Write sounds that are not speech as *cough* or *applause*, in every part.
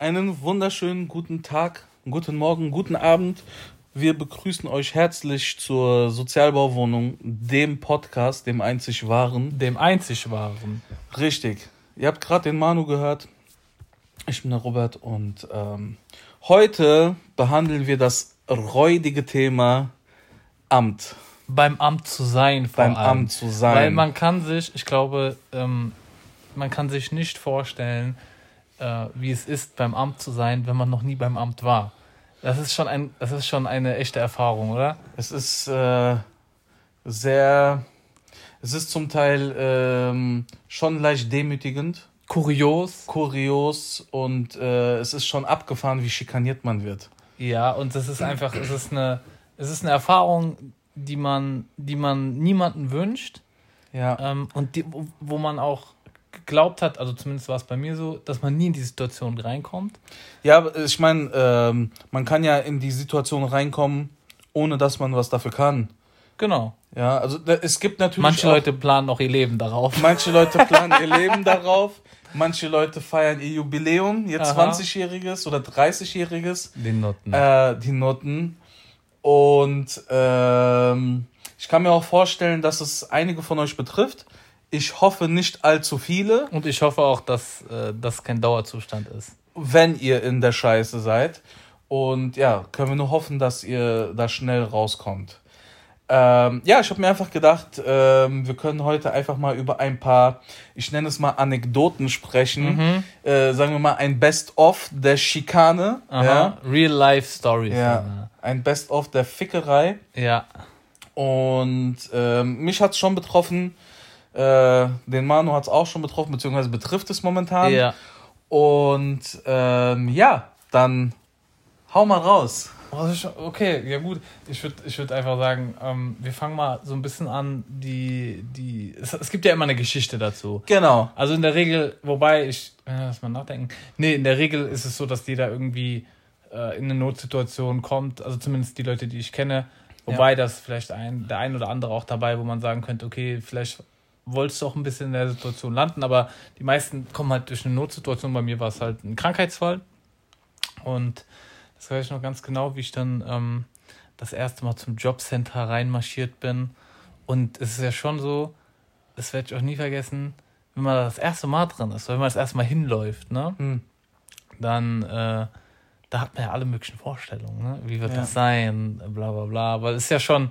Einen wunderschönen guten Tag, guten Morgen, guten Abend. Wir begrüßen euch herzlich zur Sozialbauwohnung, dem Podcast, dem einzig wahren. Dem einzig wahren. Richtig. Ihr habt gerade den Manu gehört. Ich bin der Robert und ähm, heute behandeln wir das räudige Thema Amt. Beim Amt zu sein, vor Beim allem. Amt zu sein. Weil man kann sich, ich glaube, ähm, man kann sich nicht vorstellen, äh, wie es ist, beim Amt zu sein, wenn man noch nie beim Amt war. Das ist schon, ein, das ist schon eine echte Erfahrung, oder? Es ist äh, sehr, es ist zum Teil ähm, schon leicht demütigend. Kurios. Kurios und äh, es ist schon abgefahren, wie schikaniert man wird. Ja, und das ist einfach, es ist eine, es ist eine Erfahrung, die man, die man niemanden wünscht. Ja. Ähm, und die, wo- wo man auch geglaubt hat, also zumindest war es bei mir so, dass man nie in die Situation reinkommt. Ja, ich meine, ähm, man kann ja in die Situation reinkommen, ohne dass man was dafür kann. Genau. Ja, also da, es gibt natürlich. Manche auch, Leute planen auch ihr Leben darauf. Manche Leute *laughs* planen ihr Leben darauf. Manche Leute feiern ihr Jubiläum, ihr Aha. 20-jähriges oder 30-jähriges. Den Noten. Äh, die Noten. Und ähm, ich kann mir auch vorstellen, dass es einige von euch betrifft. Ich hoffe nicht allzu viele, Und ich hoffe auch, dass äh, das kein Dauerzustand ist. wenn ihr in der Scheiße seid. Und ja, können wir nur hoffen, dass ihr da schnell rauskommt. Ähm, ja, ich habe mir einfach gedacht, ähm, wir können heute einfach mal über ein paar, ich nenne es mal Anekdoten sprechen. Äh, sagen wir mal ein Best-of der Schikane. Aha. Ja, Real Life Stories. ja. ein Best-of der Fickerei. Ja. Und ähm, mich hat es schon betroffen. Äh, den Manu hat es auch schon betroffen, beziehungsweise betrifft es momentan. Ja. Und ähm, ja, dann hau mal raus. Oh, Okay, ja gut. Ich würde ich würd einfach sagen, ähm, wir fangen mal so ein bisschen an, die, die. Es, es gibt ja immer eine Geschichte dazu. Genau. Also in der Regel, wobei ich, äh, lass mal nachdenken. Nee, in der Regel ist es so, dass jeder irgendwie äh, in eine Notsituation kommt, also zumindest die Leute, die ich kenne. Wobei das vielleicht ein, der ein oder andere auch dabei, wo man sagen könnte, okay, vielleicht wolltest du auch ein bisschen in der Situation landen, aber die meisten kommen halt durch eine Notsituation. Bei mir war es halt ein Krankheitsfall. Und das weiß ich noch ganz genau, wie ich dann ähm, das erste Mal zum Jobcenter reinmarschiert bin. Und es ist ja schon so, das werde ich auch nie vergessen, wenn man das erste Mal drin ist, wenn man das erste Mal hinläuft, ne? Hm. dann äh, da hat man ja alle möglichen Vorstellungen, ne? Wie wird Ja. das sein? Bla bla bla. Weil es ist ja schon,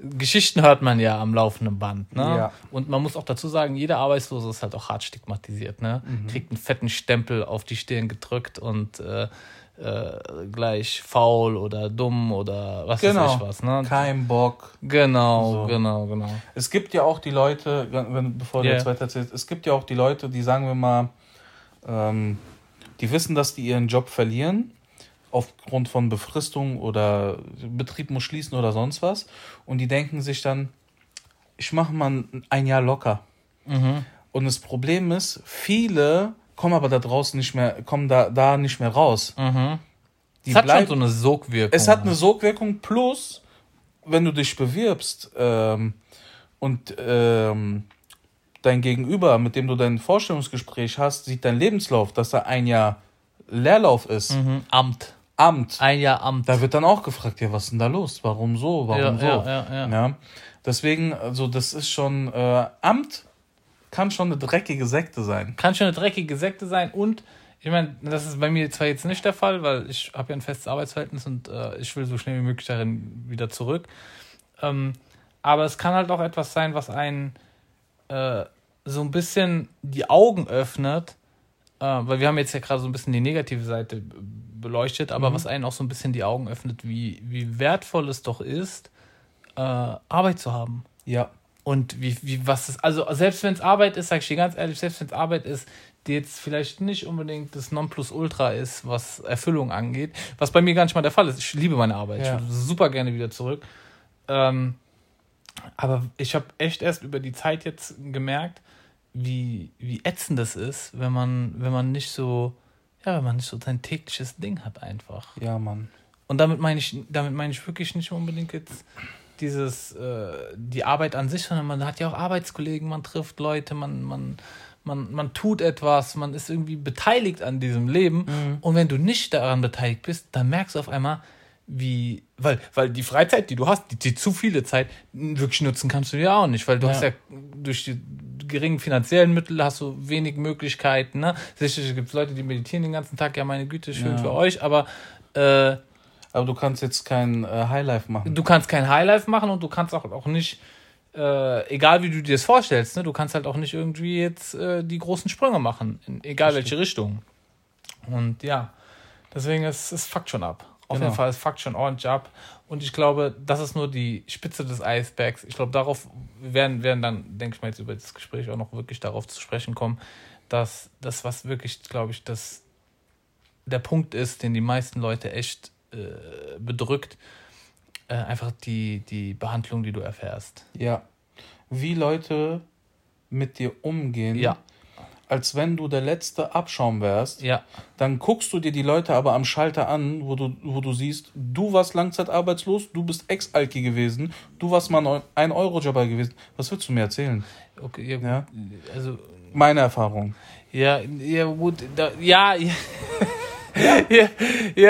Geschichten hört man ja am laufenden Band, ne? Ja. Und man muss auch dazu sagen, jeder Arbeitslose ist halt auch hart stigmatisiert, ne? Kriegt einen fetten Stempel auf die Stirn gedrückt und äh, äh, gleich faul oder dumm oder was weiß Genau. ich was, ne? Kein Bock. Genau, So. genau, genau. Es gibt ja auch die Leute, wenn, bevor du Ja. jetzt weiter erzählst, es gibt ja auch die Leute, die sagen wir mal, ähm, die wissen, dass die ihren Job verlieren, aufgrund von Befristung oder Betrieb muss schließen oder sonst was. Und die denken sich dann, ich mache mal ein Jahr locker. Mhm. Und das Problem ist, viele kommen aber da draußen nicht mehr, kommen da, da nicht mehr raus. Mhm. Es hat schon bleiben- so eine Sogwirkung. es hat eine Sogwirkung plus, wenn du dich bewirbst ähm, und ähm, dein Gegenüber, mit dem du dein Vorstellungsgespräch hast, sieht dein Lebenslauf, dass da ein Jahr Leerlauf ist, mhm. Amt. Amt. Ein Jahr Amt. Da wird dann auch gefragt, ja, was ist denn da los? Warum so? Warum ja, so? ja, ja, ja. Ja. Deswegen, also das ist schon, äh, Amt kann schon eine dreckige Sekte sein. Kann schon eine dreckige Sekte sein und ich meine, das ist bei mir zwar jetzt nicht der Fall, weil ich habe ja ein festes Arbeitsverhältnis und äh, ich will so schnell wie möglich darin wieder zurück. Ähm, aber es kann halt auch etwas sein, was einen äh, so ein bisschen die Augen öffnet, weil wir haben jetzt ja gerade so ein bisschen die negative Seite beleuchtet, aber was einen auch so ein bisschen die Augen öffnet, wie, wie wertvoll es doch ist, äh, Arbeit zu haben. Ja. Und wie, wie, was ist, also selbst wenn es Arbeit ist, sag ich dir ganz ehrlich, selbst wenn es Arbeit ist, die jetzt vielleicht nicht unbedingt das Nonplusultra ist, was Erfüllung angeht, was bei mir gar nicht mal der Fall ist. Ich liebe meine Arbeit, Ja. ich würde super gerne wieder zurück. Ähm, aber ich habe echt erst über die Zeit jetzt gemerkt, wie, wie ätzend das ist, wenn man, wenn man nicht so, ja, wenn man nicht so sein tägliches Ding hat einfach. Ja, Mann. Und damit meine ich, damit meine ich wirklich nicht unbedingt jetzt dieses, äh, die Arbeit an sich, sondern man hat ja auch Arbeitskollegen, man trifft Leute, man, man, man, man tut etwas, man ist irgendwie beteiligt an diesem Leben. Mhm. Und wenn du nicht daran beteiligt bist, dann merkst du auf einmal, wie, weil, weil die Freizeit, die du hast, die, die zu viele Zeit, wirklich nutzen kannst du ja auch nicht, weil du Ja. hast ja durch die geringen finanziellen Mittel hast du wenig Möglichkeiten. Ne? Sicherlich gibt es Leute, die meditieren den ganzen Tag, ja, meine Güte, schön Ja. für euch, aber äh, Aber du kannst jetzt kein äh, Highlife machen. du kannst kein Highlife machen und du kannst auch, auch nicht, äh, egal wie du dir das vorstellst, ne, du kannst halt auch nicht irgendwie jetzt äh, die großen Sprünge machen, in egal welche Richtung. Und ja, deswegen ist es fuckt schon ab. Auf Genau. jeden Fall, es fuckt schon ordentlich ab. Und ich glaube, das ist nur die Spitze des Eisbergs. Ich glaube, darauf werden, werden dann, denke ich mal, jetzt über das Gespräch auch noch wirklich darauf zu sprechen kommen, dass das, was wirklich, glaube ich, das der Punkt ist, den die meisten Leute echt äh, bedrückt, äh, einfach die, die Behandlung, die du erfährst. Ja. Wie Leute mit dir umgehen, Ja. Als wenn du der letzte Abschaum wärst. Ja, Dann guckst du dir die Leute aber am Schalter an, wo du, wo du siehst, du warst langzeitarbeitslos, du bist Ex-Alki gewesen, du warst mal ein Euro-Jobber gewesen. Was willst du mir erzählen? okay, ja. Ja. Also, Meine Erfahrung. ja, ja, gut, da, ja, ja. *laughs* ja,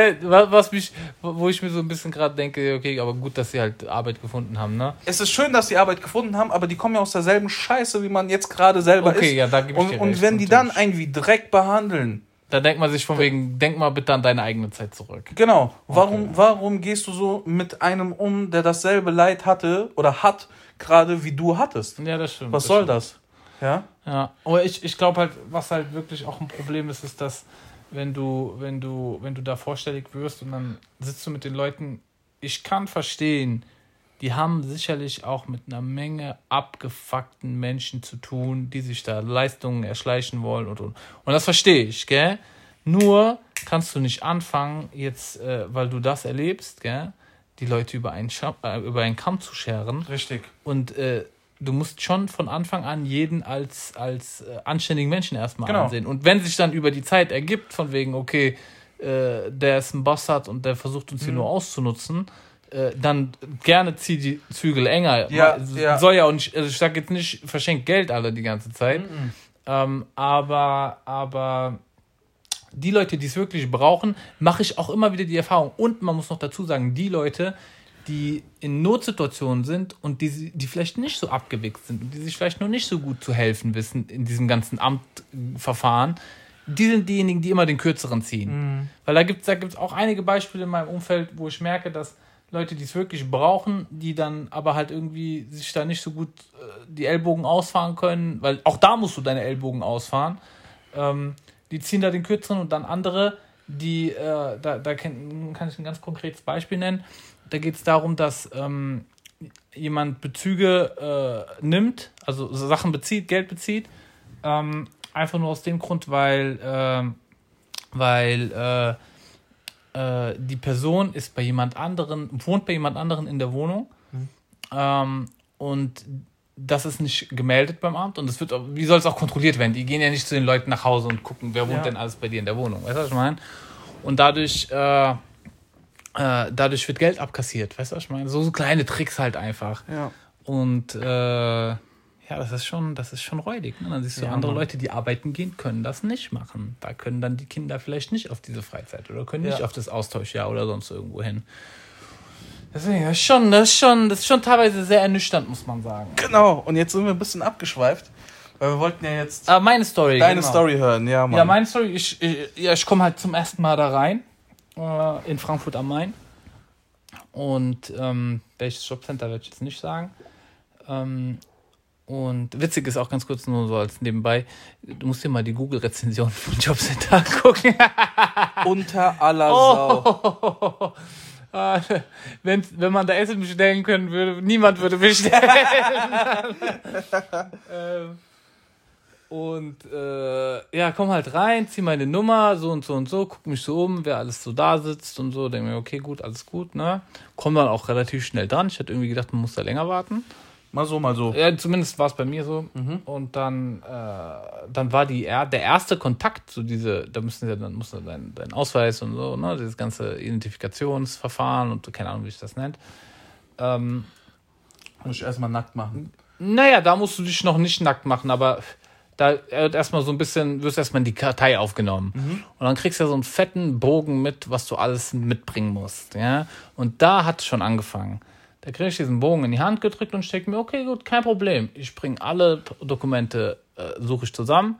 ja, wa- was mich, wo ich mir so ein bisschen gerade denke, okay, aber gut, dass sie halt Arbeit gefunden haben, ne? Es ist schön, dass sie Arbeit gefunden haben, aber die kommen ja aus derselben Scheiße, wie man jetzt gerade selber Okay, ist. ja, da gebe ich und, dir und recht, wenn die dann natürlich. einen wie Dreck behandeln, Da denkt man sich von wegen, denk mal bitte an deine eigene Zeit zurück. Genau. Warum, warum gehst du so mit einem um, der dasselbe Leid hatte oder hat, gerade wie du hattest? Ja, das stimmt. Was das soll stimmt. das? Ja? Ja, aber ich, ich glaube halt, was halt wirklich auch ein Problem ist, ist, dass wenn du, wenn du, wenn du da vorstellig wirst und dann sitzt du mit den Leuten, ich kann verstehen, die haben sicherlich auch mit einer Menge abgefuckten Menschen zu tun, die sich da Leistungen erschleichen wollen und und. Und das verstehe ich, gell? Nur kannst du nicht anfangen, jetzt, äh, weil du das erlebst, gell, die Leute über einen, Scha äh, über einen Kamm zu scheren. Richtig. Und äh, du musst schon von Anfang an jeden als, als äh, anständigen Menschen erstmal Genau. ansehen. Und wenn sich dann über die Zeit ergibt, von wegen, okay, äh, der ist ein Bastard und der versucht uns hier Mhm. nur auszunutzen, äh, dann gerne zieh die Zügel enger. Ja, ja. Soll ja auch nicht, also ich sag jetzt nicht, verschenkt Geld alle die ganze Zeit. Mhm. Ähm, aber, aber die Leute, die es wirklich brauchen, mache ich auch immer wieder die Erfahrung. Und man muss noch dazu sagen, die Leute, die in Notsituationen sind und die, die vielleicht nicht so abgewichst sind und die sich vielleicht noch nicht so gut zu helfen wissen in diesem ganzen Amtverfahren, die sind diejenigen, die immer den kürzeren ziehen. Weil da gibt es da gibt's auch einige Beispiele in meinem Umfeld, wo ich merke, dass Leute, die es wirklich brauchen, die dann aber halt irgendwie sich da nicht so gut äh, die Ellbogen ausfahren können, weil auch da musst du deine Ellbogen ausfahren. Ähm, die ziehen da den kürzeren und dann andere, die, äh, da, da kann, kann ich ein ganz konkretes Beispiel nennen. Da geht es darum, dass ähm, jemand Bezüge äh, nimmt, also Sachen bezieht, Geld bezieht, ähm, einfach nur aus dem Grund, weil, ähm, weil äh, äh, die Person ist bei jemand anderen, wohnt bei jemand anderen in der Wohnung ähm, und das ist nicht gemeldet beim Amt und es wird, auch- wie soll es auch kontrolliert werden? Die gehen ja nicht zu den Leuten nach Hause und gucken, wer wohnt Ja. denn alles bei dir in der Wohnung. Weißt du, was ich meine? Und dadurch, äh, äh, dadurch wird Geld abkassiert. Weißt du, was ich meine? So, so kleine Tricks halt einfach. Ja. Und äh, ja, das ist schon, das ist schon räudig. Ne? Dann siehst du Ja, andere Mann. Leute, die arbeiten gehen, können das nicht machen. Da können dann die Kinder vielleicht nicht auf diese Freizeit oder können nicht Ja. auf das Austauschjahr oder sonst irgendwo hin. Deswegen, das ist schon, das ist schon, das ist schon teilweise sehr ernüchternd, muss man sagen. Genau. Und jetzt sind wir ein bisschen abgeschweift, weil wir wollten ja jetzt Aber meine Story. deine genau. Story hören. Ja, Mann. Ja, meine Story, ich, ich, ja, ich komme halt zum ersten Mal da rein, äh, in Frankfurt am Main. Und ähm, welches Jobcenter werde ich jetzt nicht sagen. Ähm, und witzig ist auch ganz kurz nur so als nebenbei, du musst dir mal die Google-Rezension von Jobcenter *laughs* angucken. Unter aller Sau. Oh. *laughs* Ah, *laughs* wenn, wenn man da Essen bestellen können würde, niemand würde bestellen. *laughs* ähm, und äh, ja, komm halt rein, zieh meine Nummer, so und so und so, guck mich so um, wer alles so da sitzt und so, denke mir, okay, gut, alles gut, ne? Komm dann auch relativ schnell dran. Ich hätte irgendwie gedacht, man muss da länger warten. Mal so, mal so. Ja, zumindest war es bei mir so. Und dann, äh, dann war die er der erste Kontakt zu diese, da müssen ja dann muss ja dein, dein Ausweis und so, ne, dieses ganze Identifikationsverfahren und keine Ahnung, wie ich das nennt. Ähm, Muss ich erstmal nackt machen. naja, da musst du dich noch nicht nackt machen, aber da wird erstmal so ein bisschen, wirst erstmal in die Kartei aufgenommen. Mhm. Und dann kriegst du ja so einen fetten Bogen mit, was du alles mitbringen musst. Ja? Und da hat es schon angefangen. Da kriege ich diesen Bogen in die Hand gedrückt und stecke mir, okay, gut, kein Problem. Ich bringe alle Dokumente, äh, suche ich zusammen,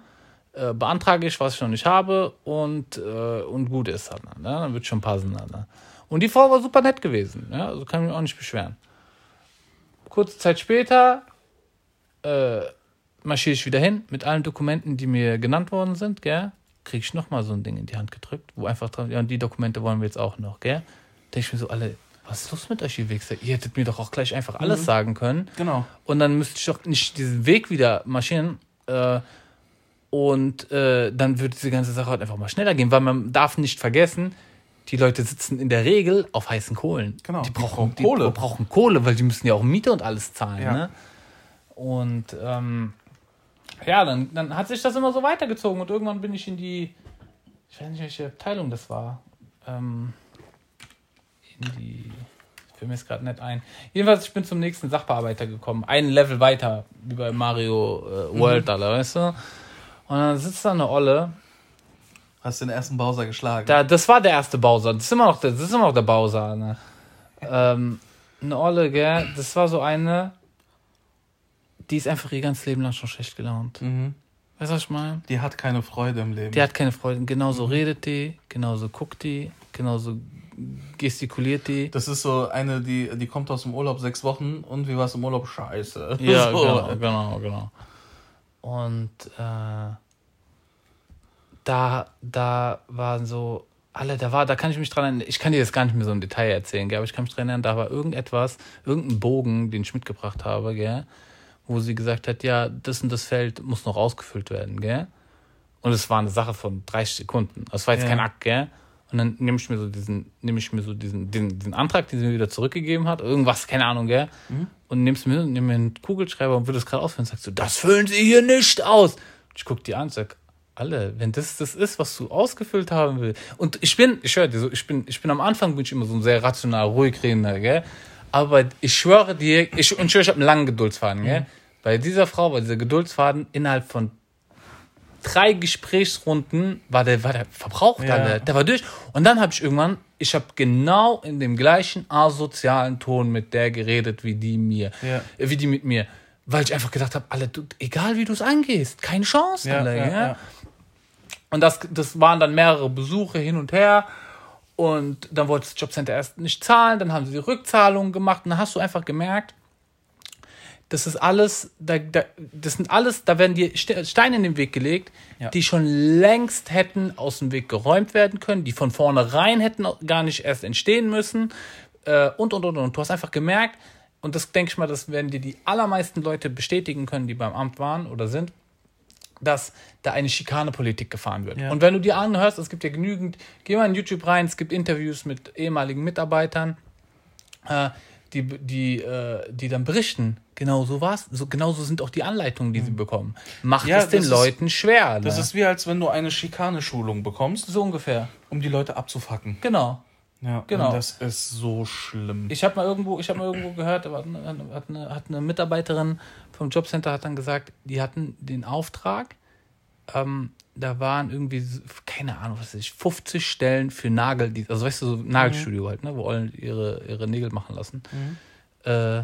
äh, beantrage ich, was ich noch nicht habe und, äh, und gut ist dann. Ne? Dann wird schon passen. Ne? Und die Frau war super nett gewesen. Ja? Also kann ich mich auch nicht beschweren. Kurze Zeit später äh, marschiere ich wieder hin mit allen Dokumenten, die mir genannt worden sind? Kriege ich nochmal so ein Ding in die Hand gedrückt, wo einfach dran, ja, und die Dokumente wollen wir jetzt auch noch, gell? Denke ich mir so, alle, was ist los mit euch, ihr Wichser? Ihr hättet mir doch auch gleich einfach alles Mhm. sagen können. Genau. Und dann müsste ich doch nicht diesen Weg wieder marschieren. Äh, und äh, dann würde diese ganze Sache halt einfach mal schneller gehen, weil man darf nicht vergessen, die Leute sitzen in der Regel auf heißen Kohlen. Genau, Die die brauchen, die Kohle. brauchen Kohle, weil die müssen ja auch Miete und alles zahlen. Ja. Ne? Und ähm, ja, dann, dann hat sich das immer so weitergezogen und irgendwann bin ich in die, ich weiß nicht, welche Abteilung das war. Ähm, in die, ich fällt mir jetzt gerade nicht ein. Jedenfalls, ich bin zum nächsten Sachbearbeiter gekommen. Ein Level weiter, wie bei Mario äh, World, Alter, weißt du? Und dann sitzt da eine Olle. Hast den ersten Bowser geschlagen. Da, das war der erste Bowser. Das ist immer noch der, das ist immer noch der Bowser. Ne? Ähm, eine Olle, gell? Das war so eine, die ist einfach ihr ganzes Leben lang schon schlecht gelaunt. mhm. Weißt du, was ich meine? Die hat keine Freude im Leben. Die hat keine Freude. Genauso redet die, genauso guckt die, genauso gestikuliert die. das ist so eine, die, die kommt aus dem Urlaub sechs Wochen und wie war es im Urlaub? Scheiße. Ja, *laughs* so. genau, genau, genau. Und äh, da, da waren so alle, da war, da kann ich mich dran erinnern, ich kann dir das gar nicht mehr so im Detail erzählen, gell, aber ich kann mich dran erinnern, da war irgendetwas, irgendein Bogen, den ich mitgebracht habe, gell, wo sie gesagt hat, ja, das und das Feld muss noch ausgefüllt werden, gell. Und es war eine Sache von 30 Sekunden. Das war jetzt Ja. kein Akt, gell? Und dann nehme ich mir so diesen, nehme ich mir so diesen, diesen, diesen Antrag, den sie mir wieder zurückgegeben hat, irgendwas, keine Ahnung, gell? Und nimmst mir, nimm mir einen Kugelschreiber und würde es gerade ausfüllen und sagst so, das füllen sie hier nicht aus. Und ich guck die an und sag, alle, wenn das das ist, was du ausgefüllt haben willst. Und ich bin, ich höre dir so, ich bin, ich bin am Anfang bin ich immer so ein sehr rational, ruhig redender, gell? Aber ich schwöre dir, ich, und ich schwöre, ich habe einen langen Geduldsfaden, gell? Bei dieser Frau, bei dieser Geduldsfaden, innerhalb von drei Gesprächsrunden war der, war der verbraucht, Ja. Alter. Der war durch. Und dann habe ich irgendwann, ich habe genau in dem gleichen asozialen Ton mit der geredet, wie die mir, Ja. wie die mit mir. Weil ich einfach gedacht habe, alle, du, egal wie du es angehst, keine Chance, Ja, alle, ja. Und das, das waren dann mehrere Besuche hin und her. Und dann wollte das Jobcenter erst nicht zahlen, dann haben sie die Rückzahlung gemacht und dann hast du einfach gemerkt, das ist alles, da, da, das sind alles, da werden dir Ste- Steine in den Weg gelegt, Ja. die schon längst hätten aus dem Weg geräumt werden können, die von vornherein hätten gar nicht erst entstehen müssen äh, und, und, und, und. Du hast einfach gemerkt, und das denke ich mal, das werden dir die allermeisten Leute bestätigen können, die beim Amt waren oder sind, dass da eine Schikanepolitik gefahren wird. Ja. Und wenn du dir anhörst, es gibt ja genügend, geh mal in YouTube rein, es gibt Interviews mit ehemaligen Mitarbeitern, äh, die, die, äh, die dann berichten, genau so war's, so, genau so sind auch die Anleitungen, die sie bekommen. Macht Ja, es den das ist- Leuten schwer. Das ne? ist wie als wenn du eine Schikaneschulung bekommst, so ungefähr. um die Leute abzufacken. Genau. Ja, Genau. Und das ist so schlimm. Ich habe mal irgendwo, ich habe mal irgendwo gehört, hat, eine, hat eine Mitarbeiterin vom Jobcenter hat dann gesagt, die hatten den Auftrag, ähm, da waren irgendwie, keine Ahnung, was weiß ich, 50 Stellen für Nagel, also weißt du, so Nagelstudio halt, ne, wo alle ihre, ihre Nägel machen lassen. Äh,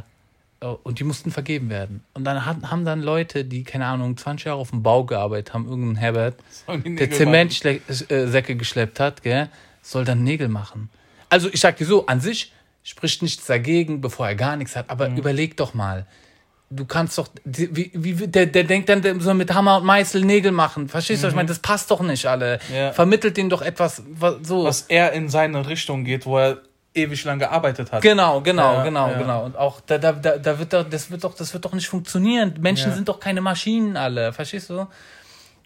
und die mussten vergeben werden. Und dann hat, haben dann Leute, die, keine Ahnung, 20 Jahre auf dem Bau gearbeitet haben, irgendein Herbert, der Zementsäcke geschleppt hat, gell, soll dann Nägel machen. Also ich sag dir so, an sich spricht nichts dagegen, bevor er gar nichts hat, aber Mhm. überleg doch mal. Du kannst doch, wie, wie, der, der denkt dann, soll mit Hammer und Meißel Nägel machen. Verstehst du, was ich meine? Das passt doch nicht, alle. Mhm. Ja. Vermittelt denen doch etwas, was, so. Was er in seine Richtung geht, wo er ewig lang gearbeitet hat. Genau, genau, Ja, genau, ja. genau. Und auch da, da, da, da wird doch, das wird doch, das wird doch nicht funktionieren. Menschen sind doch keine Maschinen alle, verstehst du?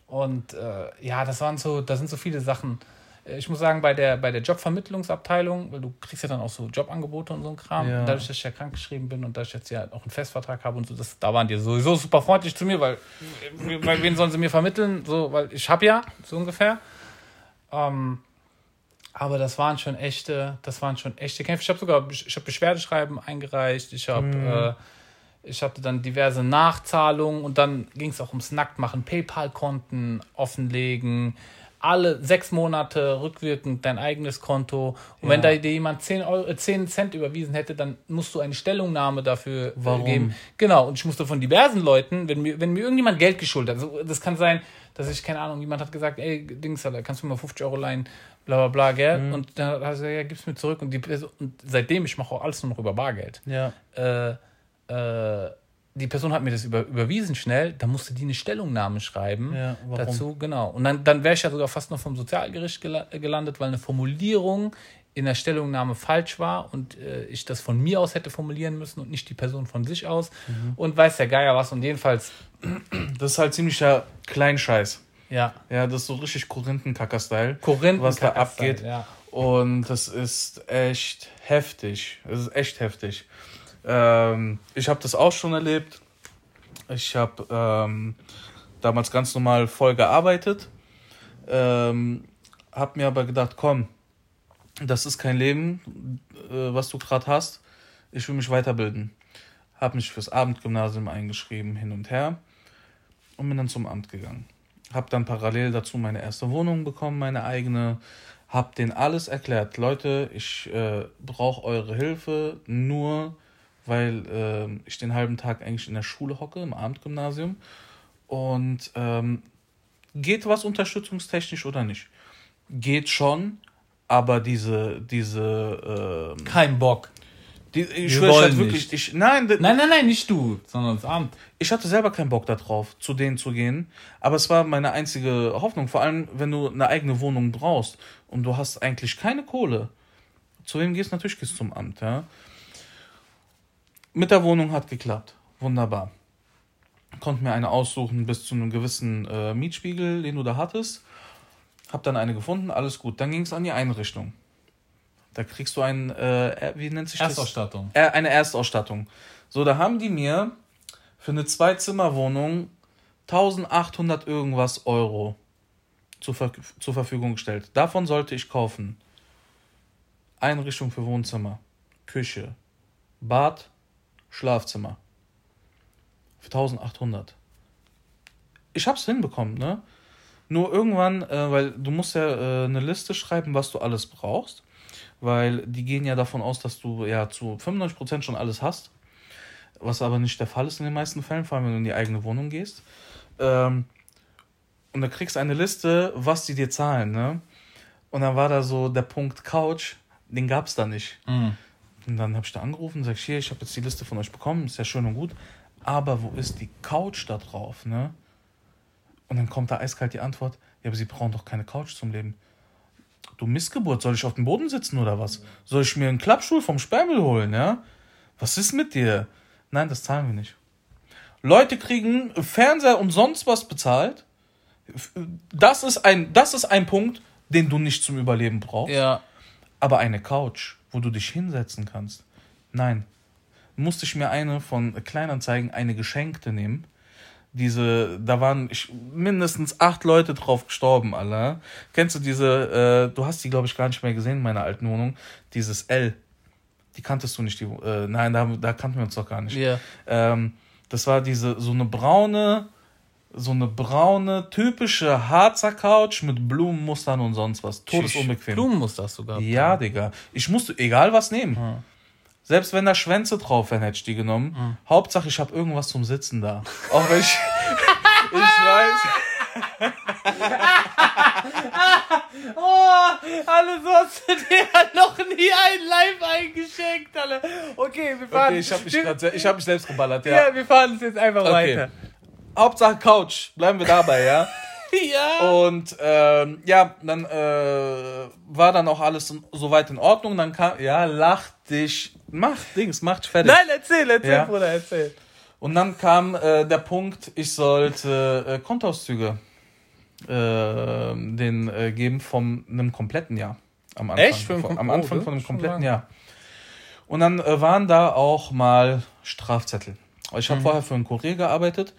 Und äh, ja, das waren so, da sind so viele Sachen. Äh, Ich muss sagen, bei der, bei der Jobvermittlungsabteilung, weil du kriegst ja dann auch so Jobangebote und so ein Kram. Ja. Dadurch, dass ich ja krankgeschrieben bin und dass ich jetzt ja auch einen Festvertrag habe und so, das, da waren die sowieso super freundlich zu mir, weil, weil wen sollen sie mir vermitteln? So, weil ich habe ja, so ungefähr. Ähm, aber das waren schon echte, das waren schon echte Kämpfe. Ich habe sogar, ich habe Beschwerdeschreiben eingereicht. Ich habe, Ich hatte dann diverse Nachzahlungen und dann ging es auch ums Nacktmachen, PayPal-Konten offenlegen, alle sechs Monate rückwirkend dein eigenes Konto. Und ja. wenn da dir jemand 10, Euro, 10 äh, Cent überwiesen hätte, dann musst du eine Stellungnahme dafür äh, Warum? geben. Genau, und ich musste von diversen Leuten, wenn mir, wenn mir irgendjemand Geld geschuldet hat, also das kann sein, dass ich, keine Ahnung, jemand hat gesagt, ey, Dings, kannst du mir mal 50 Euro leihen, bla bla bla, gell? Mhm. Und dann hat er gesagt, ja, gib's mir zurück. Und, die, und seitdem, ich mache auch alles nur noch über Bargeld. Ja. Äh, äh, die Person hat mir das über, überwiesen schnell, da musste die eine Stellungnahme schreiben ja, dazu, genau. Und dann, dann wäre ich ja sogar fast noch vom Sozialgericht gelandet, weil eine Formulierung in der Stellungnahme falsch war und äh, ich das von mir aus hätte formulieren müssen und nicht die Person von sich aus. Mhm. Und weiß der Geier was. Und jedenfalls. *clears throat* Das ist halt ziemlicher Kleinscheiß. Ja. Ja, das ist so richtig Korinthenkacker-Style. Korinthen was da abgeht. Ja. Und das ist echt heftig. Das ist echt heftig. Ähm, ich habe das auch schon erlebt. Ich habe ähm, damals ganz normal voll gearbeitet. Ähm, habe mir aber gedacht, komm, das ist kein Leben, äh, was du gerade hast. Ich will mich weiterbilden. Habe mich fürs Abendgymnasium eingeschrieben, hin und her. Und bin dann zum Amt gegangen. Habe dann parallel dazu meine erste Wohnung bekommen, meine eigene. Habe denen alles erklärt. Leute, ich äh, brauche eure Hilfe nur weil äh, ich den halben Tag eigentlich in der Schule hocke, im Abendgymnasium. Und ähm, geht was unterstützungstechnisch oder nicht? Geht schon, aber diese, diese. Ähm, Kein Bock. Die, ich schwöre, ich hatte wirklich. Ich, nein, nein, nein, nein, nicht du, sondern das Amt. Ich hatte selber keinen Bock darauf, zu denen zu gehen. Aber es war meine einzige Hoffnung. Vor allem, wenn du eine eigene Wohnung brauchst und du hast eigentlich keine Kohle. Zu wem gehst du? Natürlich gehst du zum Amt, ja. Mit der Wohnung hat geklappt. Wunderbar. Konnte mir eine aussuchen bis zu einem gewissen äh, Mietspiegel, den du da hattest. Hab dann eine gefunden, alles gut. Dann ging es an die Einrichtung. Da kriegst du ein, äh, wie nennt sich Erstausstattung. das? Erstausstattung. Äh, eine Erstausstattung. So, da haben die mir für eine Zwei-Zimmer-Wohnung 1800 irgendwas Euro zur, Ver zur Verfügung gestellt. Davon sollte ich kaufen. Einrichtung für Wohnzimmer, Küche, Bad, Schlafzimmer. Für 1800. Ich hab's hinbekommen, ne? Nur irgendwann, äh, weil du musst ja äh, eine Liste schreiben, was du alles brauchst. Weil die gehen ja davon aus, dass du ja zu 95% schon alles hast. Was aber nicht der Fall ist in den meisten Fällen, vor allem wenn du in die eigene Wohnung gehst. Ähm, und da kriegst eine Liste, was die dir zahlen, ne? Und dann war da so der Punkt Couch, den gab's da nicht. Mhm. Und dann habe ich da angerufen und sag, hier, ich habe jetzt die Liste von euch bekommen, ist ja schön und gut. Aber wo ist die Couch da drauf, ne? Und dann kommt da eiskalt die Antwort, ja, aber sie brauchen doch keine Couch zum Leben. Du Missgeburt, soll ich auf dem Boden sitzen oder was? Soll ich mir einen Klappstuhl vom Sperrmüll holen, ja? Was ist mit dir? Nein, das zahlen wir nicht. Leute kriegen Fernseher und sonst was bezahlt. Das ist ein, das ist ein Punkt, den du nicht zum Überleben brauchst. Ja. Aber eine Couch wo du dich hinsetzen kannst. Nein. Musste ich mir eine von Kleinanzeigen, eine geschenkte nehmen. Diese, da waren ich, mindestens acht Leute drauf gestorben, alle. Kennst du diese, äh, du hast die, glaube ich, gar nicht mehr gesehen in meiner alten Wohnung, dieses L. Die kanntest du nicht, die, äh, nein, da, da kannten wir uns doch gar nicht. Yeah. Ähm, das war diese, so eine braune, so eine braune, typische Harzer Couch mit Blumenmustern und sonst was. Todesunbequem. Blumenmuster hast du gehabt? Ja, Digga. Ich musste egal was nehmen. Hm. Selbst wenn da Schwänze drauf wären, hätte ich die genommen. Hm. Hauptsache, ich habe irgendwas zum Sitzen da. Auch wenn ich. *laughs* ich weiß. *laughs* oh, alle so hast du *laughs* dir noch nie ein Live eingeschenkt, alle. Okay, wir fahren. Okay, ich habe mich, grad, ich hab mich selbst geballert, ja. Ja, wir fahren es jetzt einfach okay. weiter. Hauptsache Couch, bleiben wir dabei, ja. *laughs* ja. Und ähm, ja, dann äh, war dann auch alles soweit in Ordnung. Dann kam, ja, lach dich, mach Dings, mach fertig. Nein, erzähl, erzähl, ja. Bruder, erzähl. Und dann kam äh, der Punkt, ich sollte äh, Kontoauszüge äh, den äh, geben von einem kompletten Jahr. Am Anfang, Echt? Von, am Anfang oh, von einem kompletten Jahr. Und dann äh, waren da auch mal Strafzettel. Ich habe mhm. vorher für einen Kurier gearbeitet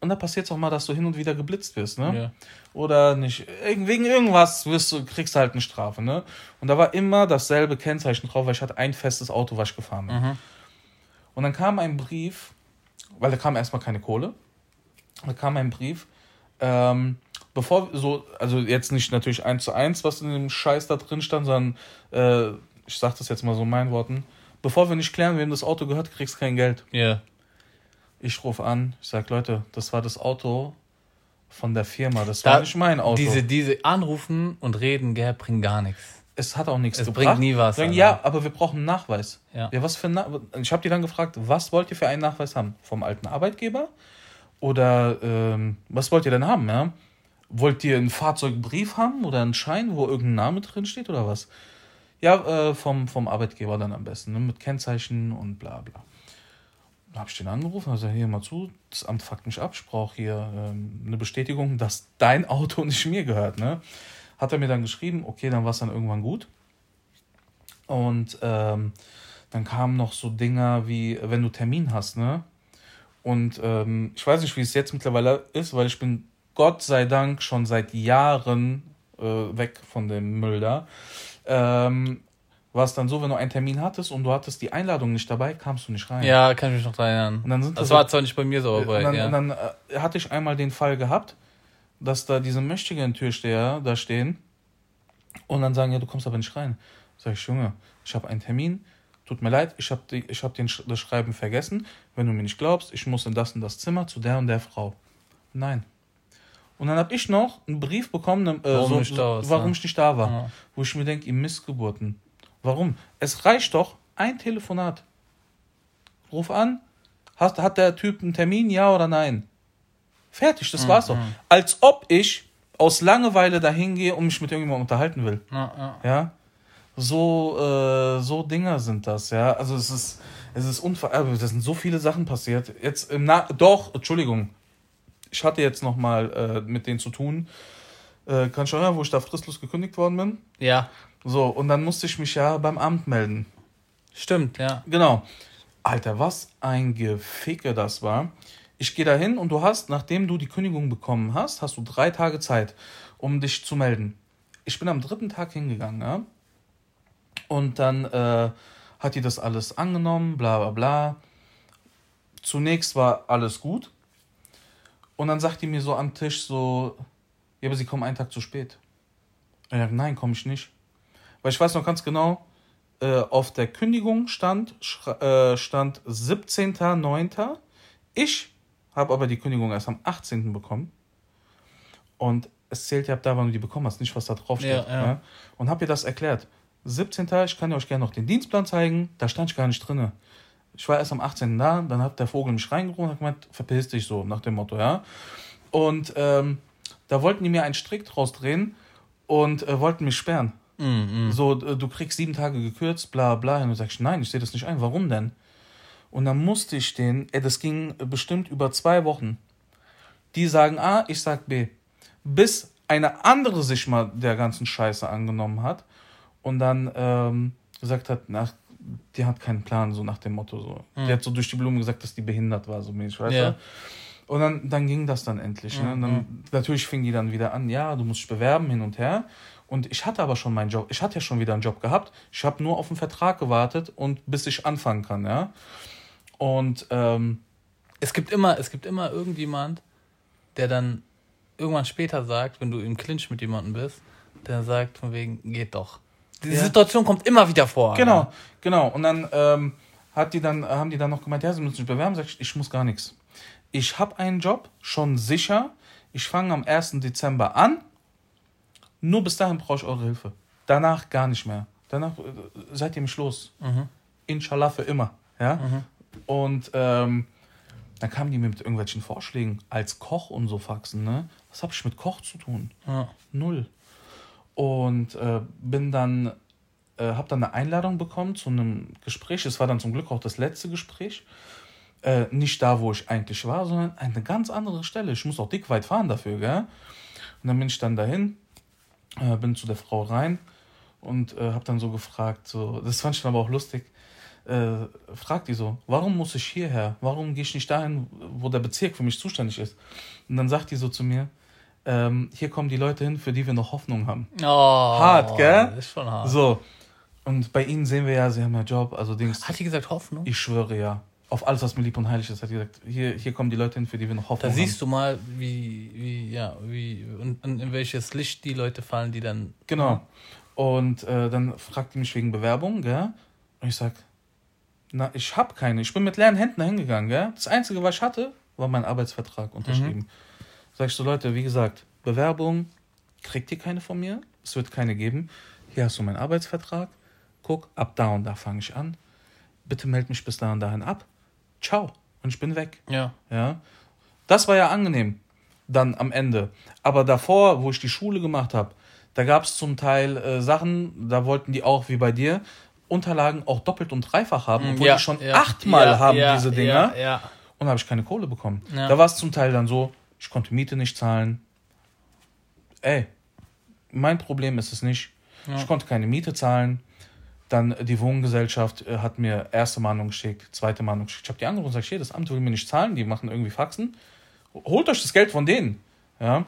und da passiert es auch mal, dass du hin und wieder geblitzt wirst, ne? Ja. Oder nicht. Wegen irgendwas wirst du, kriegst du halt eine Strafe, ne? Und da war immer dasselbe Kennzeichen drauf, weil ich hatte ein festes Auto, was ich gefahren bin. Mhm. Und dann kam ein Brief weil da kam erstmal keine Kohle. Da kam ein Brief, ähm, bevor so, also jetzt nicht natürlich eins zu eins, was in dem Scheiß da drin stand, sondern äh, ich sag das jetzt mal so in meinen Worten, bevor wir nicht klären, wem das Auto gehört, kriegst du kein Geld. Ja. Yeah. Ich rufe an, ich sag, Leute, das war das Auto von der Firma, das da, war nicht mein Auto. Diese, diese Anrufen und Reden, gell, bringen gar nichts. Es hat auch nichts es gebracht. bringt nie was. Sagen, ja, aber wir brauchen einen Nachweis. Ja. ja was für Na ich habe die dann gefragt, was wollt ihr für einen Nachweis haben? Vom alten Arbeitgeber? Oder ähm, was wollt ihr denn haben? Ja? Wollt ihr einen Fahrzeugbrief haben oder einen Schein, wo irgendein Name drin steht oder was? Ja, äh, vom, vom Arbeitgeber dann am besten, ne? mit Kennzeichen und bla bla. Habe ich den angerufen, also hier mal zu, das Amt fuckt mich ab, ich brauche hier ähm, eine Bestätigung, dass dein *laughs* Auto nicht mir gehört. Ne? Hat er mir dann geschrieben, okay, dann war es dann irgendwann gut. Und ähm, dann kamen noch so Dinger wie, wenn du Termin hast, ne? Und ähm, ich weiß nicht, wie es jetzt mittlerweile ist, weil ich bin Gott sei Dank schon seit Jahren äh, weg von dem Müll da. Ähm, war es dann so, wenn du einen Termin hattest und du hattest die Einladung nicht dabei, kamst du nicht rein. Ja, kann ich mich noch daran erinnern. Und dann sind das, das war zwar nicht bei mir so, aber dann, ja. und dann äh, hatte ich einmal den Fall gehabt, dass da diese mächtigen Türsteher da stehen und dann sagen, ja, du kommst aber nicht rein. Sag ich, Junge, ich habe einen Termin, tut mir leid, ich habe hab das Schreiben vergessen. Wenn du mir nicht glaubst, ich muss in das und das Zimmer zu der und der Frau. Nein. Und dann habe ich noch einen Brief bekommen, äh, warum, so, nicht da warum ja. ich nicht da war. Ja. Wo ich mir denke, ihr Missgeburten. Warum? Es reicht doch ein Telefonat. Ruf an. Hast, hat der Typ einen Termin, ja oder nein? Fertig, das mhm. war's doch. Als ob ich aus Langeweile dahin gehe und mich mit irgendjemandem unterhalten will. Ja. ja? So, äh, so Dinger sind das, ja. Also es ist, es ist unver... Äh, es sind so viele Sachen passiert. Jetzt im Na... Doch, Entschuldigung. Ich hatte jetzt noch mal äh, mit denen zu tun. Äh, kann schon erinnern, wo ich da fristlos gekündigt worden bin? Ja. So, und dann musste ich mich ja beim Amt melden. Stimmt, ja. Genau. Alter, was ein Geficke das war. Ich gehe da hin und du hast, nachdem du die Kündigung bekommen hast, hast du drei Tage Zeit, um dich zu melden. Ich bin am dritten Tag hingegangen, ja. Und dann äh, hat die das alles angenommen, bla bla bla. Zunächst war alles gut. Und dann sagt die mir so am Tisch so, ja, aber sie kommen einen Tag zu spät. Und ich sage, nein, komme ich nicht. Weil ich weiß noch ganz genau, äh, auf der Kündigung stand, äh, stand 17.09. Ich habe aber die Kündigung erst am 18. bekommen. Und es zählt ja ab da, wann du die bekommen hast, nicht was da drauf steht. Ja, ja. Ja? Und habe ihr das erklärt. 17. Ich kann euch gerne noch den Dienstplan zeigen. Da stand ich gar nicht drin. Ich war erst am 18. da, dann hat der Vogel mich reingerufen und hat gemeint, verpiss dich so, nach dem Motto, ja. Und ähm, da wollten die mir einen Strick draus drehen und äh, wollten mich sperren. Mm, mm. So, äh, du kriegst sieben Tage gekürzt, bla bla. Und dann sag ich, nein, ich sehe das nicht ein. Warum denn? Und dann musste ich den, ey, das ging bestimmt über zwei Wochen. Die sagen A, ich sag B. Bis eine andere sich mal der ganzen Scheiße angenommen hat und dann ähm, gesagt hat, nach, die hat keinen Plan, so nach dem Motto. So. Mhm. Die hat so durch die Blume gesagt, dass die behindert war, so mäßig, weißt ja. du? Und dann, dann ging das dann endlich. Ne? Dann, natürlich fing die dann wieder an, ja, du musst dich bewerben, hin und her. Und ich hatte aber schon meinen Job, ich hatte ja schon wieder einen Job gehabt. Ich habe nur auf den Vertrag gewartet und bis ich anfangen kann, ja. Und ähm, es gibt immer, es gibt immer irgendjemand, der dann irgendwann später sagt, wenn du im Clinch mit jemandem bist, der sagt von wegen, geht doch. Die ja. Situation kommt immer wieder vor. Genau, ja. genau. Und dann ähm, hat die dann, haben die dann noch gemeint, ja, sie müssen sich bewerben. Sag ich, ich muss gar nichts. Ich habe einen Job, schon sicher. Ich fange am 1. Dezember an. Nur bis dahin brauche ich eure Hilfe. Danach gar nicht mehr. Danach äh, seid ihr mich los. Mhm. Inshallah für immer. Ja? Mhm. Und ähm, dann kamen die mir mit irgendwelchen Vorschlägen als Koch und so Faxen. Ne? Was habe ich mit Koch zu tun? Ja. Null. Und äh, bin dann, äh, habe dann eine Einladung bekommen zu einem Gespräch. Es war dann zum Glück auch das letzte Gespräch. Äh, nicht da, wo ich eigentlich war, sondern eine ganz andere Stelle. Ich muss auch dick weit fahren dafür, gell? Und dann bin ich dann dahin, äh, bin zu der Frau rein und äh, habe dann so gefragt, so, das fand ich dann aber auch lustig, äh, fragt die so, warum muss ich hierher? Warum gehe ich nicht dahin, wo der Bezirk für mich zuständig ist? Und dann sagt die so zu mir, ähm, hier kommen die Leute hin, für die wir noch Hoffnung haben. Oh, hart, gell? Ist schon hart. So. Und bei ihnen sehen wir ja, sie haben ja Job, also Dings. Hat die gesagt Hoffnung? Ich schwöre ja. Auf alles, was mir lieb und heilig ist, hat gesagt, hier, hier kommen die Leute hin, für die wir noch Hoffnung Da siehst du mal, wie, wie, ja, wie, und, und in welches Licht die Leute fallen, die dann. Genau. Und äh, dann fragt die mich wegen Bewerbung, gell? Und ich sag, na, ich hab keine. Ich bin mit leeren Händen hingegangen, gell? Das Einzige, was ich hatte, war mein Arbeitsvertrag unterschrieben. Mhm. Sag ich so, Leute, wie gesagt, Bewerbung, kriegt ihr keine von mir? Es wird keine geben. Hier hast du meinen Arbeitsvertrag. Guck, ab da und da fange ich an. Bitte meld mich bis da und dahin ab ciao. Und ich bin weg. Ja. Ja. Das war ja angenehm. Dann am Ende. Aber davor, wo ich die Schule gemacht habe, da gab es zum Teil äh, Sachen, da wollten die auch, wie bei dir, Unterlagen auch doppelt und dreifach haben, obwohl ja, die schon ja, achtmal ja, haben, diese Dinger. Ja, ja. Und habe ich keine Kohle bekommen. Da war es zum Teil dann so, ich konnte Miete nicht zahlen. Ey, mein Problem ist es nicht. Ich konnte keine Miete zahlen. Dann die Wohngesellschaft äh, hat mir erste Mahnung geschickt, zweite Mahnung geschickt. Ich habe die angerufen und gesagt, hier, das Amt will mir nicht zahlen, die machen irgendwie Faxen. Holt euch das Geld von denen. Ja.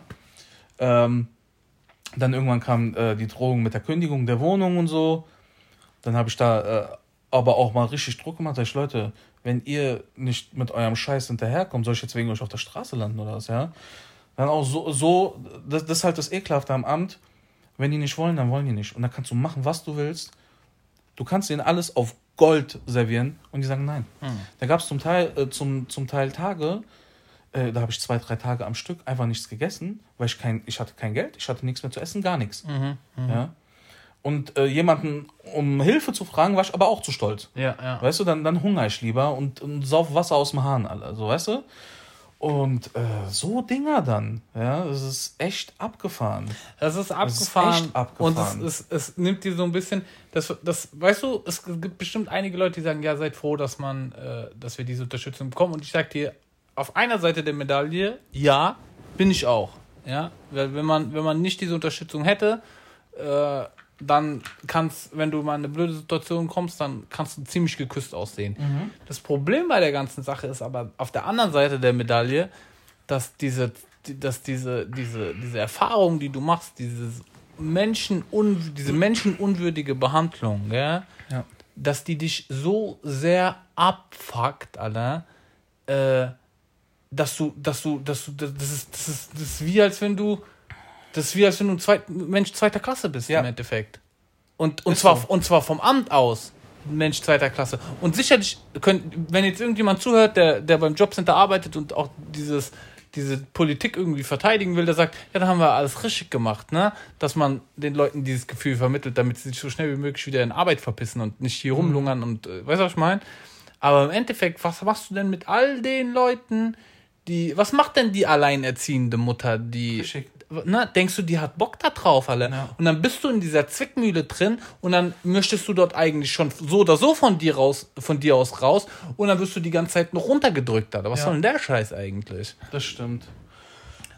Ähm, dann irgendwann kam äh, die Drohung mit der Kündigung der Wohnung und so. Dann habe ich da äh, aber auch mal richtig Druck gemacht. Sag ich, Leute, wenn ihr nicht mit eurem Scheiß hinterherkommt, soll ich jetzt wegen euch auf der Straße landen oder was, ja? Dann auch so, so das, das ist halt das Ekelhafte am Amt. Wenn die nicht wollen, dann wollen die nicht. Und dann kannst du machen, was du willst. Du kannst ihnen alles auf Gold servieren und die sagen nein. Mhm. Da gab es zum Teil, äh, zum, zum Teil Tage, äh, da habe ich zwei, drei Tage am Stück einfach nichts gegessen, weil ich kein, ich hatte kein Geld, ich hatte nichts mehr zu essen, gar nichts. Mhm. Mhm. Ja? Und äh, jemanden um Hilfe zu fragen, war ich aber auch zu stolz. Ja, ja. Weißt du, dann, dann hungere ich lieber und, und sauf Wasser aus dem Hahn, also weißt du? Und äh, so Dinger dann, ja, das ist echt abgefahren. Das ist abgefahren. Das ist echt abgefahren. Und es, es, es nimmt dir so ein bisschen, das, das, weißt du, es gibt bestimmt einige Leute, die sagen, ja, seid froh, dass man, äh, dass wir diese Unterstützung bekommen. Und ich sag dir, auf einer Seite der Medaille, ja, bin ich auch. Ja, weil wenn man, wenn man nicht diese Unterstützung hätte, äh, dann kannst, wenn du mal in eine blöde Situation kommst, dann kannst du ziemlich geküsst aussehen. Mhm. Das Problem bei der ganzen Sache ist aber auf der anderen Seite der Medaille, dass diese, dass diese, diese, diese Erfahrung, die du machst, dieses Menschenun, diese menschenunwürdige Behandlung, ja, ja, dass die dich so sehr abfuckt, Alter, äh, dass du, dass du, dass du, das ist, das ist, das ist wie als wenn du das ist wie als wenn du ein zweit, Mensch zweiter Klasse bist ja. im Endeffekt. Und, und, zwar, so. und zwar vom Amt aus. Mensch zweiter Klasse. Und sicherlich, könnt, wenn jetzt irgendjemand zuhört, der, der beim Jobcenter arbeitet und auch dieses, diese Politik irgendwie verteidigen will, der sagt, ja, da haben wir alles richtig gemacht, ne? Dass man den Leuten dieses Gefühl vermittelt, damit sie sich so schnell wie möglich wieder in Arbeit verpissen und nicht hier mhm. rumlungern und äh, weißt du, was ich meine? Aber im Endeffekt, was machst du denn mit all den Leuten, die. Was macht denn die alleinerziehende Mutter, die. Richtig ne, denkst du, die hat Bock da drauf, alle. Ja. Und dann bist du in dieser Zwickmühle drin und dann möchtest du dort eigentlich schon so oder so von dir raus, von dir aus raus und dann wirst du die ganze Zeit noch runtergedrückt, Alter. Was ja. soll denn der Scheiß eigentlich? Das stimmt.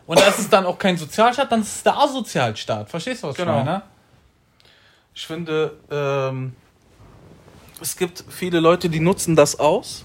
Und das ist dann auch kein Sozialstaat, dann ist es der Asozialstaat. Verstehst du, was genau. ich meine? Ich finde, ähm, es gibt viele Leute, die nutzen das aus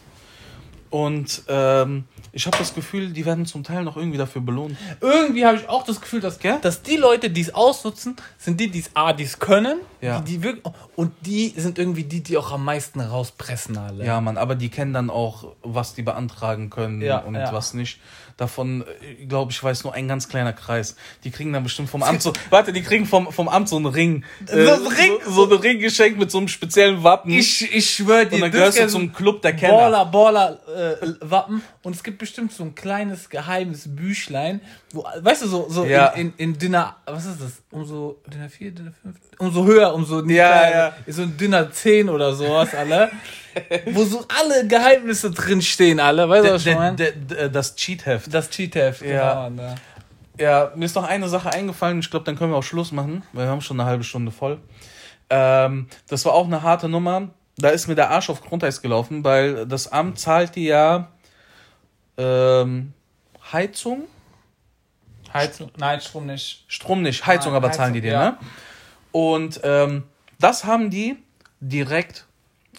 und ähm, ich habe das Gefühl, die werden zum Teil noch irgendwie dafür belohnt. Irgendwie habe ich auch das Gefühl, dass, dass die Leute, die es ausnutzen, sind die, die es A, die es können, ja. die, die wirklich, und die sind irgendwie die, die auch am meisten rauspressen alle. Ja, Mann, aber die kennen dann auch, was die beantragen können ja, und ja. was nicht. Davon, äh, glaube ich, weiß nur ein ganz kleiner Kreis. Die kriegen dann bestimmt vom *laughs* Amt so, warte, die kriegen vom, vom Amt so einen Ring. Äh, so, Ring? So, so einen Ring geschenkt mit so einem speziellen Wappen. Ich, ich schwöre dir. Und dann gehörst du zum Club der Kenner. Baller, Baller, äh, Wappen. Und es gibt bestimmt so ein kleines geheimes Büchlein, wo, weißt du, so, so ja. in, in, in Dinner, was ist das? Umso, Dinner 4, Dinner 5? Umso höher, umso ja, kleiner, ja. so ein Dinner 10 oder sowas, alle. wo so alle Geheimnisse drinstehen, alle, weißt du, was ich meine? Das Cheat-Heft. Das Cheat-Heft, ja. genau. Ne. Ja, mir ist noch eine Sache eingefallen, ich glaube, dann können wir auch Schluss machen, weil wir haben schon eine halbe Stunde voll. Ähm, das war auch eine harte Nummer. Da ist mir der Arsch auf Grundeis gelaufen, weil das Amt zahlt dir ja ähm, Heizung. Heizung? Nein, Strom nicht. Strom nicht, Heizung Nein, aber Heizung, zahlen die dir, ja. ne? Und ähm, das haben die direkt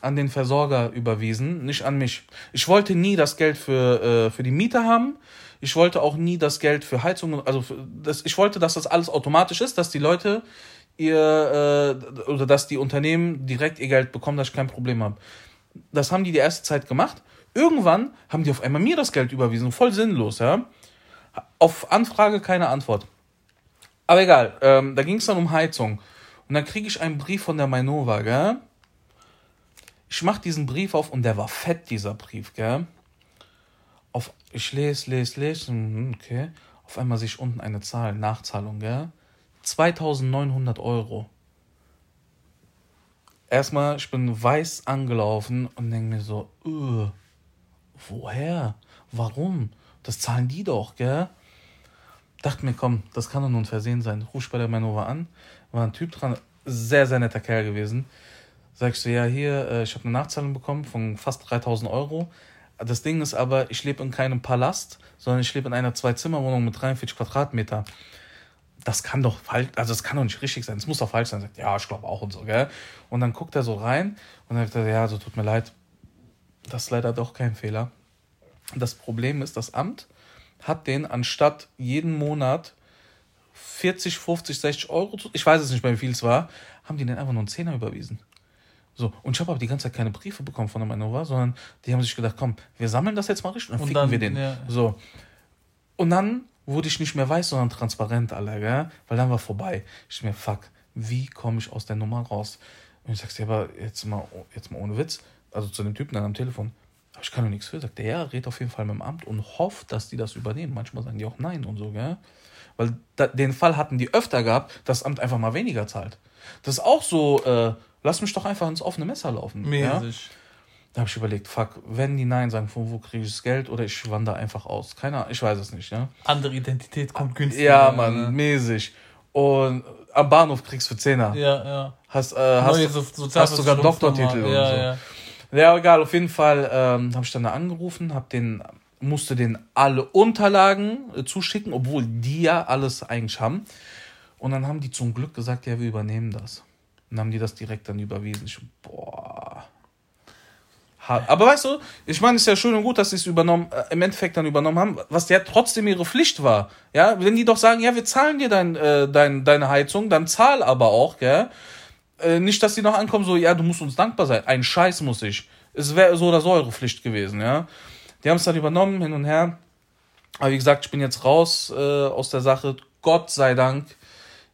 an den Versorger überwiesen, nicht an mich. Ich wollte nie das Geld für, äh, für die Miete haben. Ich wollte auch nie das Geld für Heizung, also für das, ich wollte, dass das alles automatisch ist, dass die Leute ihr äh, oder dass die Unternehmen direkt ihr Geld bekommen, dass ich kein Problem habe. Das haben die die erste Zeit gemacht Irgendwann haben die auf einmal mir das Geld überwiesen, voll sinnlos, ja. Auf Anfrage keine Antwort. Aber egal, ähm, da ging es dann um Heizung. Und dann kriege ich einen Brief von der Mainova, gell? Ich mach diesen Brief auf und der war fett, dieser Brief, gell? Auf, ich lese, lese, lese, mhm, okay. Auf einmal sehe ich unten eine Zahl, Nachzahlung, gell? 2900 Euro. Erstmal, ich bin weiß angelaufen und denke mir so, öh, woher? Warum? Das zahlen die doch, gell? Dachte mir, komm, das kann doch nur ein Versehen sein. Ruf bei der Manova an, war ein Typ dran, sehr, sehr netter Kerl gewesen. Sagst du, ja, hier, äh, ich habe eine Nachzahlung bekommen von fast 3000 Euro. Das Ding ist aber, ich lebe in keinem Palast, sondern ich lebe in einer Zwei-Zimmer-Wohnung mit 43 Quadratmeter. Das kann doch falsch, also das kann doch nicht richtig sein. Es muss doch falsch sein. Sagt, ja, ich glaube auch und so, gell? Und dann guckt er so rein und dann sagt er, ja, so tut mir leid. Das ist leider doch kein Fehler. Das Problem ist, das Amt hat den anstatt jeden Monat 40, 50, 60 Euro, ich weiß es nicht mehr, wie viel es war, haben die den einfach nur einen Zehner überwiesen. So, und ich habe aber die ganze Zeit keine Briefe bekommen von der Manova, sondern die haben sich gedacht, komm, wir sammeln das jetzt mal richtig und, und ficken dann, wir den. Ja. So. Und dann wurde ich nicht mehr weiß, sondern transparent, alle, gell? Weil dann war vorbei. Ich mir, fuck, wie komme ich aus der Nummer raus? Und ich sag's dir aber jetzt mal, jetzt mal ohne Witz, also zu dem Typen dann am Telefon, ich kann doch nichts für. Sagt der, ja, red auf jeden Fall mit dem Amt und hofft, dass die das übernehmen. Manchmal sagen die auch nein und so, gell? Weil da, den Fall hatten die öfter gehabt, dass das Amt einfach mal weniger zahlt. Das ist auch so, äh, lass mich doch einfach ins offene Messer laufen. Mäßig. Ja? Da habe ich überlegt, fuck, wenn die Nein sagen, von wo kriege ich das Geld oder ich wandere einfach aus. Keine Ahnung, ich weiß es nicht, ja. Andere Identität kommt günstiger. Ja, Mann, ne? mäßig. Und am Bahnhof kriegst du für Zehner. Ja, ja. Hast, äh, hast, Neue, so, hast sogar Doktortitel ja, und so. Ja. ja, egal, auf jeden Fall ähm, habe ich dann da angerufen, hab den, musste den alle Unterlagen äh, zuschicken, obwohl die ja alles eigentlich haben. Und dann haben die zum Glück gesagt, ja, wir übernehmen das. Und haben die das direkt dann überwiesen. Ich, boah. Aber weißt du, ich meine, es ist ja schön und gut, dass sie es übernommen, äh, im Endeffekt dann übernommen haben, was ja trotzdem ihre Pflicht war. Ja, wenn die doch sagen, ja, wir zahlen dir dein, äh, dein, deine Heizung, dann zahl aber auch, gell? Äh, nicht, dass die noch ankommen, so, ja, du musst uns dankbar sein. Ein Scheiß muss ich. Es wäre so oder so eure Pflicht gewesen, ja. Die haben es dann übernommen, hin und her. Aber wie gesagt, ich bin jetzt raus äh, aus der Sache. Gott sei Dank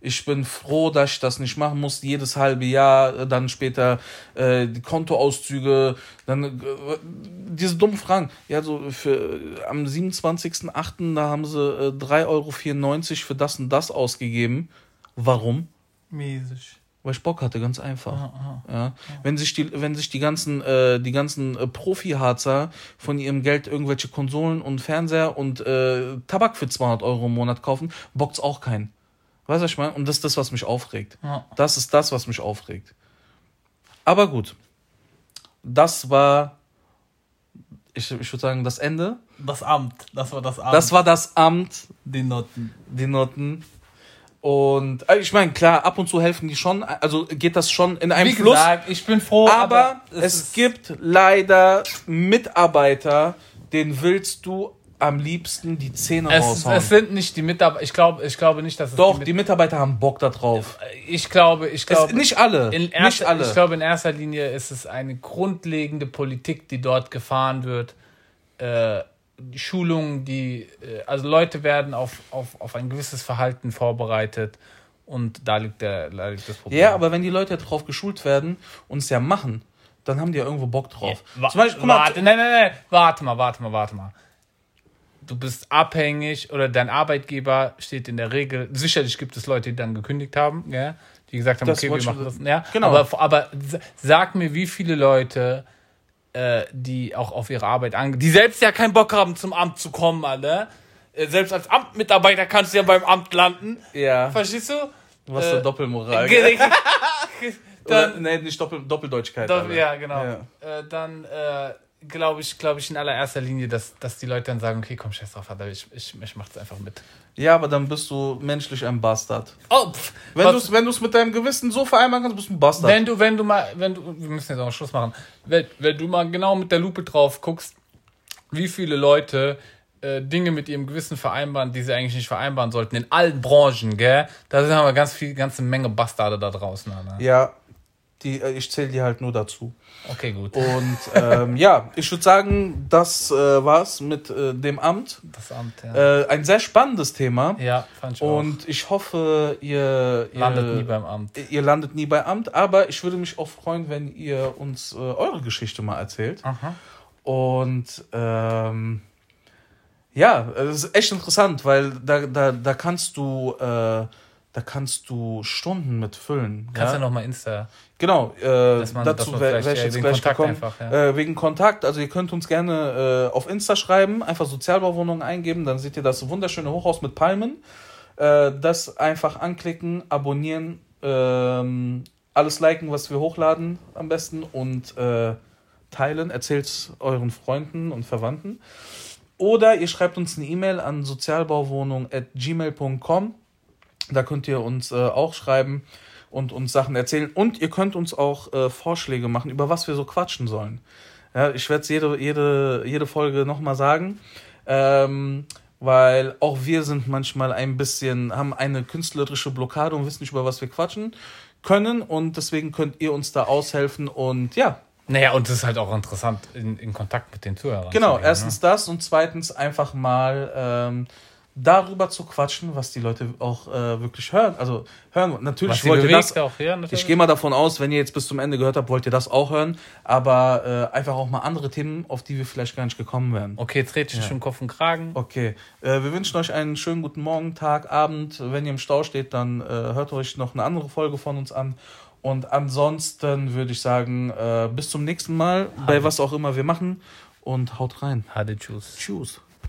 ich bin froh, dass ich das nicht machen muss, jedes halbe Jahr, äh, dann später äh, die Kontoauszüge, dann äh, diese dummen Fragen. Ja, so für am 27.08. da haben sie äh, 3,94 Euro für das und das ausgegeben. Warum? Mäßig. Weil ich Bock hatte, ganz einfach. Aha, aha. Ja. Wenn sich die, wenn sich die ganzen, äh, die ganzen äh, Profi-Harzer von ihrem Geld irgendwelche Konsolen und Fernseher und äh, Tabak für 200 Euro im Monat kaufen, bockt's auch keinen. Weißt du, was ich meine? Und das ist das, was mich aufregt. Ja. Das ist das, was mich aufregt. Aber gut. Das war, ich, ich würde sagen, das Ende. Das Amt. Das war das Amt. Das war das Amt. Die Noten. Die Noten. Und äh, ich meine, klar, ab und zu helfen die schon, also geht das schon in einem Wie Fluss. Gesagt, ich bin froh, aber, aber es, es gibt leider Mitarbeiter, den willst du am liebsten die Zähne es, raushauen. Es sind nicht die Mitarbeiter. Ich glaube, ich glaube nicht, dass es Doch, die, die, Mitarbeiter haben Bock da drauf. Ich glaube, ich glaube. Nicht alle. Erster, nicht alle. Ich glaube, in erster Linie ist es eine grundlegende Politik, die dort gefahren wird. Äh, Schulungen, die, äh, also Leute werden auf, auf, auf ein gewisses Verhalten vorbereitet. Und da liegt, der, da liegt das Problem. Ja, aber wenn die Leute darauf geschult werden und es ja machen, dann haben die ja irgendwo Bock drauf. Ja, Zum Beispiel, guck mal, warte, nein, nein, nein, warte mal, warte mal, warte mal du bist abhängig oder dein Arbeitgeber steht in der Regel, sicherlich gibt es Leute, die dann gekündigt haben, ja, die gesagt haben, das okay, wir machen das. Ja, genau. aber, aber sag mir, wie viele Leute, äh, die auch auf ihre Arbeit angehen, die selbst ja keinen Bock haben, zum Amt zu kommen, alle. Äh, selbst als Amtmitarbeiter kannst du ja beim Amt landen. Ja. Verstehst du? Was äh, für Doppelmoral. *laughs* Dann, Oder, nee, nicht Doppel, Doppeldeutschkeit. Doppel, ja, genau. Ja. Äh, dann äh, glaube ich, glaube ich in allererster Linie, dass, dass die Leute dann sagen, okay, komm, scheiß drauf, Alter, ich, ich, ich mach das einfach mit. Ja, aber dann bist du menschlich ein Bastard. Oh, pff, wenn du es wenn mit deinem Gewissen so vereinbaren kannst, bist du ein Bastard. Wenn du, wenn du mal, wenn du, wir müssen jetzt auch Schluss machen, wenn, wenn du mal genau mit der Lupe drauf guckst, wie viele Leute äh, Dinge mit ihrem Gewissen vereinbaren, die sie eigentlich nicht vereinbaren sollten, in allen Branchen, gell? Da sind aber ganz viel, ganze Menge Bastarde da draußen, Alter. Ja, Die, äh, ich zähle die halt nur dazu. Okay, gut. Und ähm, ja, ich würde sagen, das äh, war's mit äh, dem Amt. Das Amt, ja. Äh, ein sehr spannendes Thema. Ja, fand ich Und ich hoffe, ihr, ihr Landet nie beim Amt. Ihr landet nie beim Amt, aber ich würde mich auch freuen, wenn ihr uns äh, eure Geschichte mal erzählt. Aha. Und ähm, ja, es ist echt interessant, weil da, da, da kannst du äh, da kannst du Stunden mit füllen. Kannst ja, ja nochmal Insta. Genau, äh, man- dazu wäre wär ich jetzt wegen gleich Kontakt gekommen. einfach, ja. äh, wegen Kontakt, also ihr könnt uns gerne äh, auf Insta schreiben, einfach Sozialbauwohnungen eingeben, dann seht ihr das wunderschöne Hochhaus mit Palmen. Äh, das einfach anklicken, abonnieren, ähm, alles liken, was wir hochladen am besten und äh, teilen, erzählt euren Freunden und Verwandten. Oder ihr schreibt uns eine E-Mail an sozialbauwohnung.gmail.com. Da könnt ihr uns äh, auch schreiben und uns Sachen erzählen. Und ihr könnt uns auch äh, Vorschläge machen, über was wir so quatschen sollen. Ja, ich werde es jede, jede, jede Folge nochmal sagen. Ähm, weil auch wir sind manchmal ein bisschen, haben eine künstlerische Blockade und wissen nicht, über was wir quatschen können. Und deswegen könnt ihr uns da aushelfen. Und ja, Naja, und es ist halt auch interessant, in, in Kontakt mit den Zuhörern Genau, zu gehen, erstens das und zweitens einfach mal ähm, darüber zu quatschen, was die Leute auch äh, wirklich hören. Also hören, natürlich Was wollt ihr das. auch, ja, natürlich. Ich gehe mal davon aus, wenn ihr jetzt bis zum Ende gehört habt, wollt ihr das auch hören, aber äh, einfach auch mal andere Themen, auf die wir vielleicht gar nicht gekommen wären. Okay, red ich schon Kopf und Kragen. Okay, äh, wir wünschen euch einen schönen guten Morgen, Tag, Abend. Wenn ihr im Stau steht, dann äh, hört euch noch eine andere Folge von uns an. Und ansonsten würde ich sagen, äh, bis zum nächsten Mal, bei was auch immer wir machen. Und haut rein. Hade Tschüss. Tschüss.